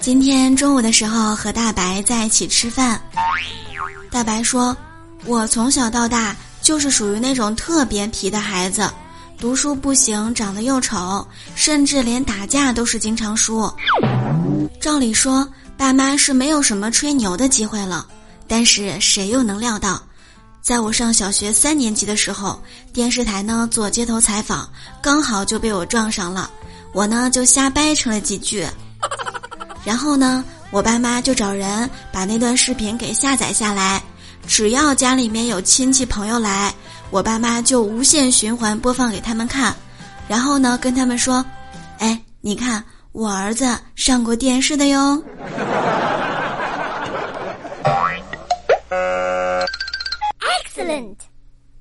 今天中午的时候和大白在一起吃饭，大白说：“我从小到大就是属于那种特别皮的孩子，读书不行，长得又丑，甚至连打架都是经常输。照理说，爸妈是没有什么吹牛的机会了，但是谁又能料到，在我上小学三年级的时候，电视台呢做街头采访，刚好就被我撞上了，我呢就瞎掰扯了几句。”然后呢我爸妈就找人把那段视频给下载下来只要家里面有亲戚朋友来我爸妈就无限循环播放给他们看然后呢跟他们说哎你看我儿子上过电视的哟。Excellent.